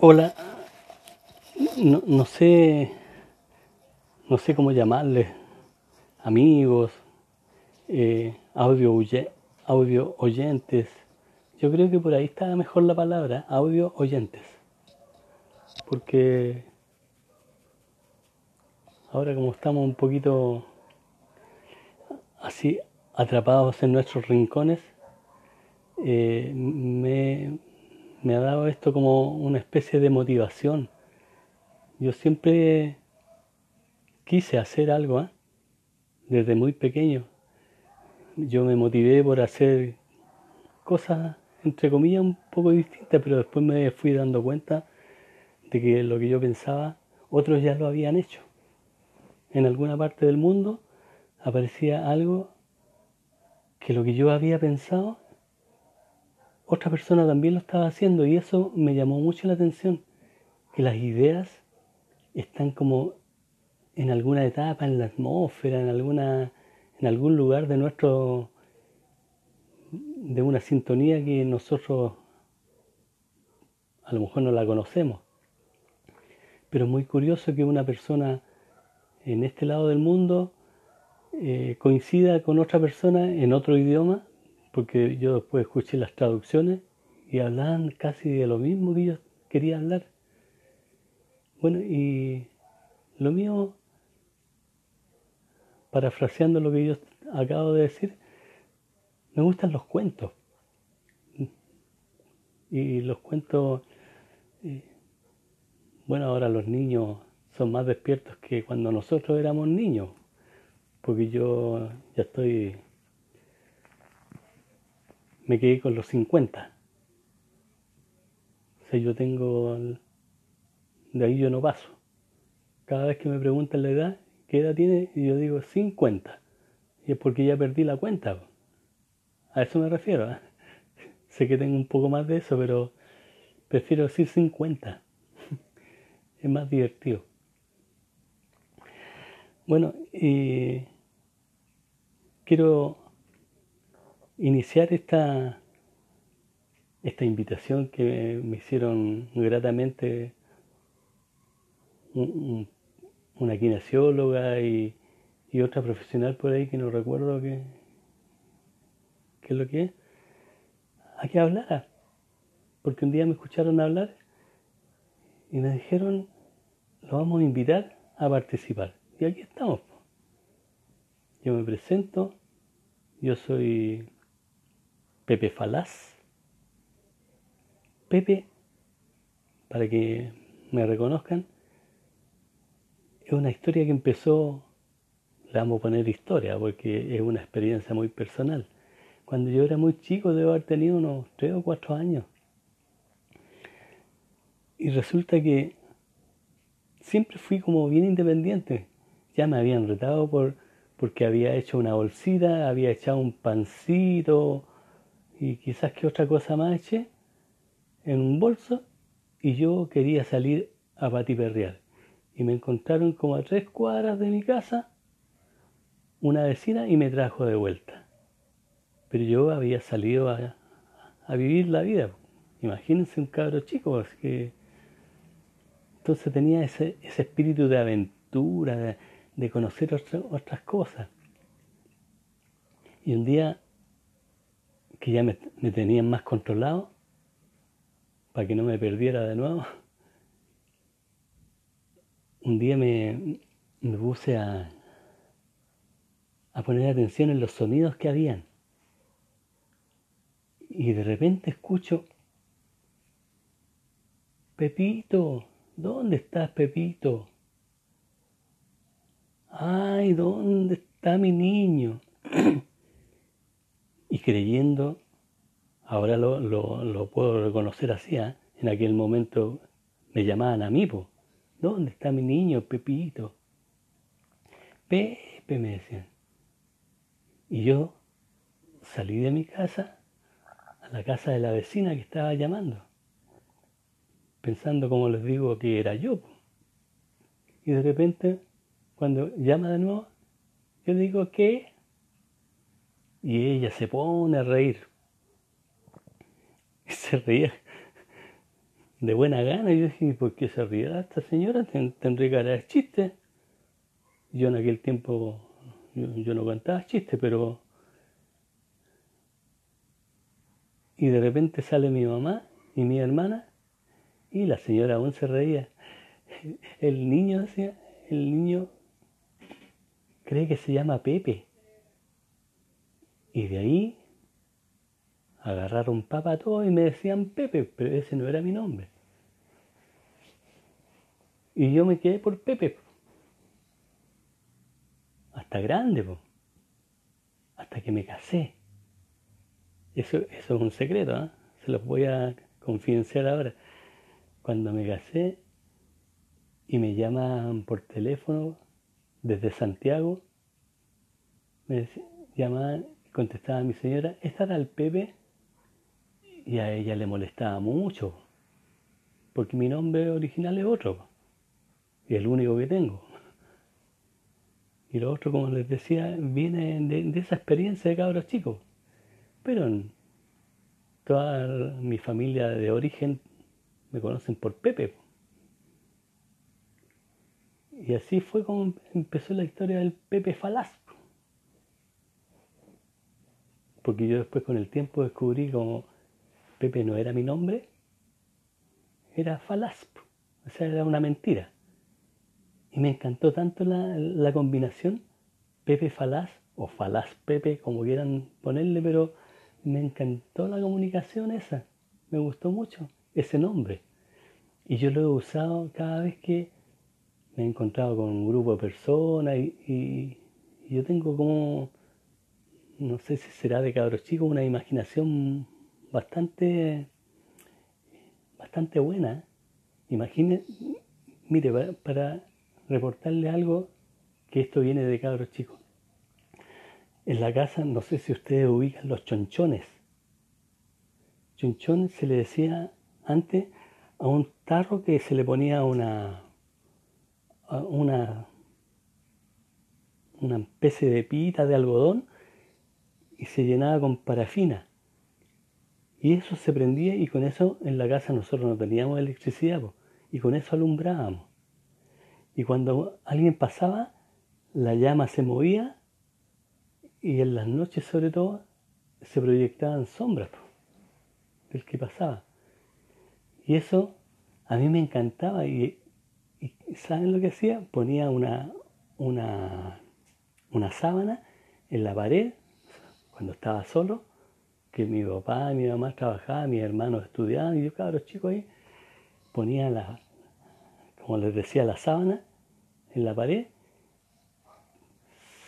Hola, no, no sé, no sé cómo llamarles, amigos, eh, audio, audio oyentes. Yo creo que por ahí está mejor la palabra, audio oyentes. Porque ahora como estamos un poquito así atrapados en nuestros rincones, eh, me, me ha dado esto como una especie de motivación. Yo siempre quise hacer algo, ¿eh? desde muy pequeño. Yo me motivé por hacer cosas, entre comillas, un poco distintas, pero después me fui dando cuenta de que lo que yo pensaba, otros ya lo habían hecho. En alguna parte del mundo aparecía algo que lo que yo había pensado otra persona también lo estaba haciendo y eso me llamó mucho la atención, que las ideas están como en alguna etapa, en la atmósfera, en alguna en algún lugar de nuestro de una sintonía que nosotros a lo mejor no la conocemos. Pero es muy curioso que una persona en este lado del mundo eh, coincida con otra persona en otro idioma porque yo después escuché las traducciones y hablaban casi de lo mismo que yo quería hablar. Bueno, y lo mío, parafraseando lo que yo acabo de decir, me gustan los cuentos. Y los cuentos, eh, bueno, ahora los niños son más despiertos que cuando nosotros éramos niños, porque yo ya estoy me quedé con los 50. O sea, yo tengo, de ahí yo no paso. Cada vez que me preguntan la edad, ¿qué edad tiene? Y yo digo 50. Y es porque ya perdí la cuenta. A eso me refiero. ¿eh? Sé que tengo un poco más de eso, pero prefiero decir 50. es más divertido. Bueno, y quiero iniciar esta, esta invitación que me hicieron gratamente una kinesióloga y, otra profesional por ahí que no recuerdo qué es lo que es, a que hablara. Porque un día me escucharon hablar y me dijeron, lo vamos a invitar a participar. Y aquí estamos. Yo me presento, yo soy Pepe Falaz. Pepe, para que me reconozcan, es una historia que empezó, le vamos a poner historia, porque es una experiencia muy personal. Cuando yo era muy chico, debo haber tenido unos tres o cuatro años. Y resulta que siempre fui como bien independiente. Ya me habían retado por porque había hecho una bolsita, había echado un pancito, y quizás que otra cosa más eché en un bolso y yo quería salir a patiperrear. Y me encontraron como a tres cuadras de mi casa una vecina y me trajo de vuelta. Pero yo había salido a, vivir la vida. Imagínense un cabro chico, así que entonces tenía ese, ese espíritu de aventura, de, conocer otras cosas. Y un día que ya me, tenían más controlado para que no me perdiera de nuevo. Un día me, me puse a, a poner atención en los sonidos que habían. Y de repente escucho, Pepito, ¿dónde estás, Pepito? Ay, ¿dónde está mi niño? y creyendo, ahora lo, puedo reconocer así, ¿eh? en aquel momento me llamaban a mí, ¿dónde está mi niño, Pepito? Pepe, me decían. Y yo salí de mi casa a la casa de la vecina que estaba llamando, pensando, como les digo, que era yo. Y de repente, cuando llama de nuevo, yo digo, ¿qué? Y ella se pone a reír. Y se reía. de buena gana. Yo dije, ¿por qué se ríe esta señora? Tendré cara de chiste. Yo en aquel tiempo, yo, no contaba chistes, pero... Y de repente sale mi mamá y mi hermana y la señora aún se reía. El niño el niño cree que se llama Pepe. Y de ahí agarraron papa a todos y me decían Pepe, pero ese no era mi nombre. Y yo me quedé por Pepe. Hasta grande, hasta que me casé. Eso, eso es un secreto, ¿eh? se los voy a confidenciar ahora. Cuando me casé y me llaman por teléfono desde Santiago, me llamaban, contestaba mi señora, ¿esta era el Pepe? Y a ella le molestaba mucho, porque mi nombre original es otro, y el único que tengo. Y lo otro, como les decía, viene de, esa experiencia de cabros chicos. Pero toda mi familia de origen me conocen por Pepe. Y así fue como empezó la historia del Pepe Falaz. Porque yo después con el tiempo descubrí como Pepe no era mi nombre, era falaz, o sea, era una mentira. Y me encantó tanto la, combinación Pepe falaz o falaz Pepe, como quieran ponerle, pero me encantó la comunicación esa, me gustó mucho ese nombre. Y yo lo he usado cada vez que me he encontrado con un grupo de personas y yo tengo como, no sé si será de cabros chicos, una imaginación bastante, bastante buena. Imagine, mire, para, reportarle algo, que esto viene de cabros chicos. En la casa, no sé si ustedes ubican los chonchones. Chonchón se le decía antes a un tarro que se le ponía una, una, una especie de pita de algodón y se llenaba con parafina. Y eso se prendía y con eso en la casa nosotros no teníamos electricidad y con eso alumbrábamos. Y cuando alguien pasaba, la llama se movía y en las noches sobre todo se proyectaban sombras del que pasaba. Y eso a mí me encantaba y, ¿saben lo que hacía? Ponía una, una, una sábana en la pared cuando estaba solo que mi papá y mi mamá trabajaban, mis hermanos estudiaban y yo, cabros chicos, ahí ponía la, como les decía, la sábana en la pared,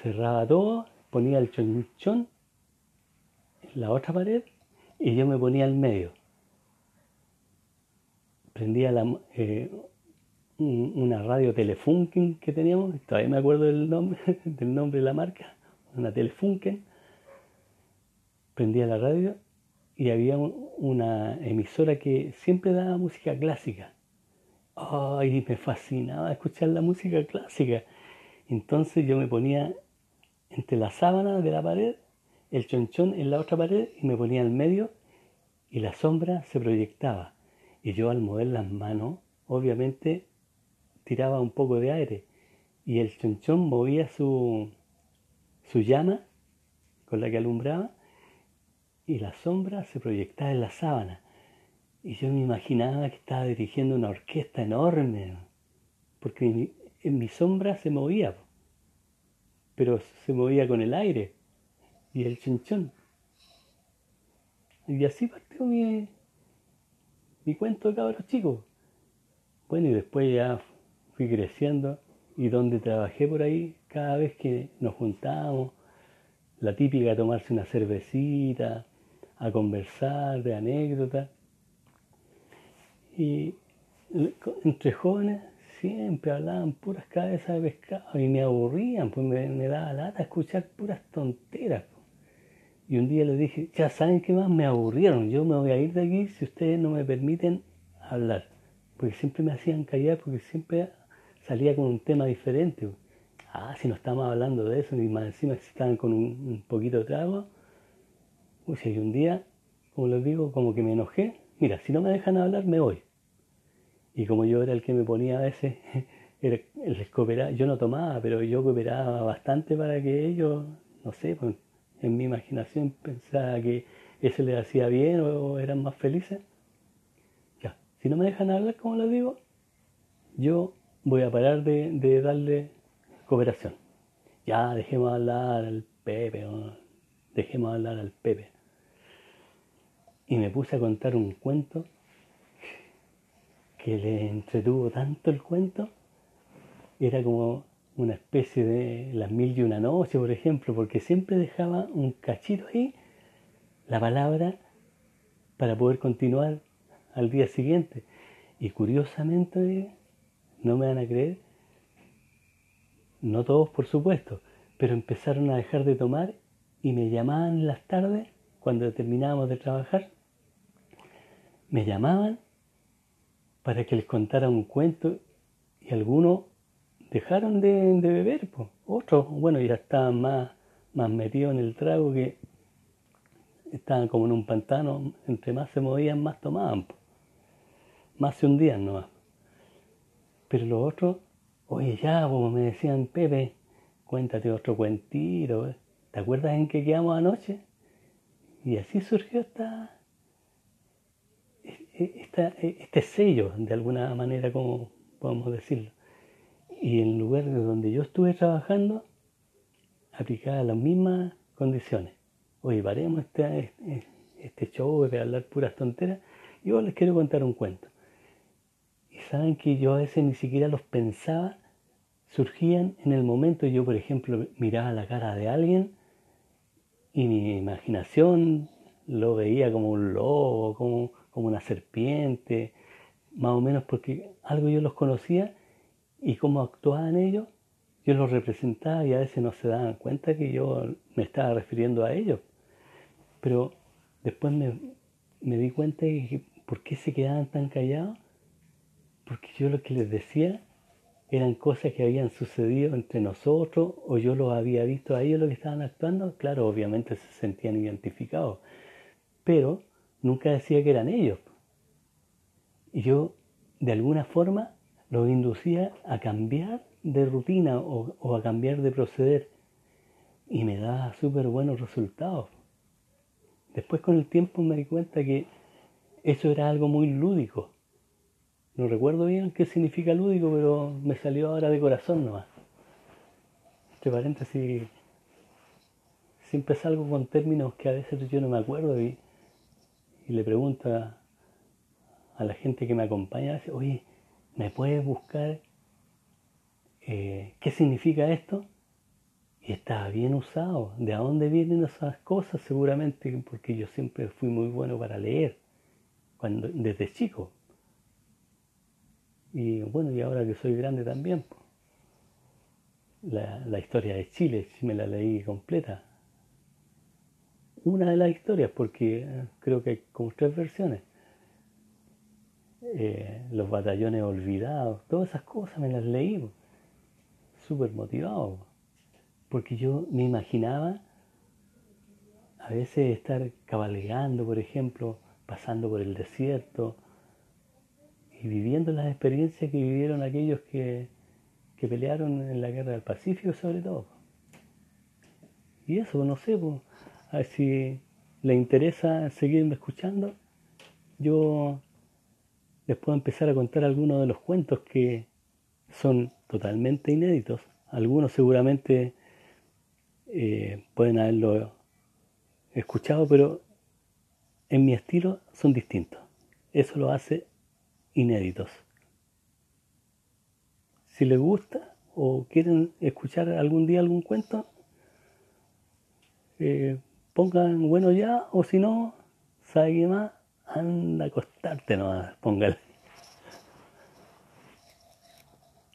cerraba todo, ponía el chonchón en la otra pared y yo me ponía al medio. Prendía eh, una radio Telefunken que teníamos, todavía me acuerdo del nombre, del nombre de la marca, una Telefunken prendía la radio y había una emisora que siempre daba música clásica. Ay, me fascinaba escuchar la música clásica. Entonces yo me ponía entre la sábana de la pared, el chonchón en la otra pared y me ponía al medio y la sombra se proyectaba. Y yo al mover las manos, obviamente tiraba un poco de aire y el chonchón movía su, su llama con la que alumbraba y la sombra se proyectaba en la sábana. Y yo me imaginaba que estaba dirigiendo una orquesta enorme, porque en mi, sombra se movía, pero se movía con el aire y el chinchón. Y así partió mi, mi cuento de cabros chicos. Bueno, y después ya fui creciendo y donde trabajé por ahí, cada vez que nos juntábamos, la típica tomarse una cervecita, a conversar de anécdotas. Y entre jóvenes siempre hablaban puras cabezas de pescado y me aburrían, pues me, daba lata escuchar puras tonteras. Y un día les dije, ya saben qué más, me aburrieron, yo me voy a ir de aquí si ustedes no me permiten hablar. Porque siempre me hacían callar, porque siempre salía con un tema diferente. Ah, si no estamos hablando de eso, ni más encima si estaban con un, un poquito de trago, y un día, como les digo, como que me enojé, mira, si no me dejan hablar, me voy. Y como yo era el que me ponía a veces, era, cooperaba, yo no tomaba, pero yo cooperaba bastante para que ellos, no sé, pues, en mi imaginación pensaba que eso les hacía bien o eran más felices. Ya, si no me dejan hablar, como les digo, yo voy a parar de, darle cooperación. Ya, dejemos hablar al Pepe, dejemos hablar al Pepe. Y me puse a contar un cuento que le entretuvo tanto el cuento, era como una especie de las mil y una noche, por ejemplo, porque siempre dejaba un cachito ahí, la palabra, para poder continuar al día siguiente. Y curiosamente, no me van a creer, no todos por supuesto, pero empezaron a dejar de tomar y me llamaban en las tardes, cuando terminábamos de trabajar, me llamaban para que les contara un cuento y algunos dejaron de, beber, pues. otros, bueno, ya estaban más, más metidos en el trago que estaban como en un pantano, entre más se movían, más tomaban, más se hundían nomás. Pero los otros, oye ya, como me decían, Pepe, cuéntate otro cuentito, ¿te acuerdas en qué quedamos anoche? Y así surgió esta, e, e, este sello, de alguna manera, como podemos decirlo. Y en el lugar de donde yo estuve trabajando, aplicaba las mismas condiciones. Oye, paremos este, este, show de hablar puras tonteras yo les quiero contar un cuento. Y saben que yo a veces ni siquiera los pensaba, surgían en el momento. Yo, por ejemplo, miraba la cara de alguien y mi imaginación lo veía como un lobo, como como una serpiente, más o menos porque algo yo los conocía y cómo actuaban ellos, yo los representaba y a veces no se daban cuenta que yo me estaba refiriendo a ellos. Pero después me, di cuenta de que por qué se quedaban tan callados, porque yo lo que les decía eran cosas que habían sucedido entre nosotros o yo los había visto a ellos lo que estaban actuando, claro, obviamente se sentían identificados, pero nunca decía que eran ellos. Y yo, de alguna forma, los inducía a cambiar de rutina o, a cambiar de proceder. Y me daba súper buenos resultados. Después con el tiempo me di cuenta que eso era algo muy lúdico. No recuerdo bien qué significa lúdico, pero me salió ahora de corazón nomás. Entre paréntesis, siempre salgo con términos que a veces yo no me acuerdo y y le pregunta a la gente que me acompaña, oye, ¿me puedes buscar eh, qué significa esto? Y está bien usado. ¿De dónde vienen esas cosas? Seguramente porque yo siempre fui muy bueno para leer, cuando, desde chico. Y bueno, y ahora que soy grande también. La, la historia de Chile, me la leí completa, una de las historias, porque eh, creo que hay como tres versiones. Eh, los batallones olvidados, todas esas cosas me las leí, súper motivado, porque yo me imaginaba a veces estar cabalgando, por ejemplo, pasando por el desierto y viviendo las experiencias que vivieron aquellos que, que pelearon en la guerra del Pacífico sobre todo. Y eso, no sé, pues, a ver si le interesa seguirme escuchando, yo les puedo empezar a contar algunos de los cuentos que son totalmente inéditos. Algunos seguramente eh, pueden haberlo escuchado, pero en mi estilo son distintos. Eso lo hace inéditos. Si les gusta o quieren escuchar algún día algún cuento, eh, pongan bueno ya, o si no, sabe qué más, anda a acostarte nomás, póngale.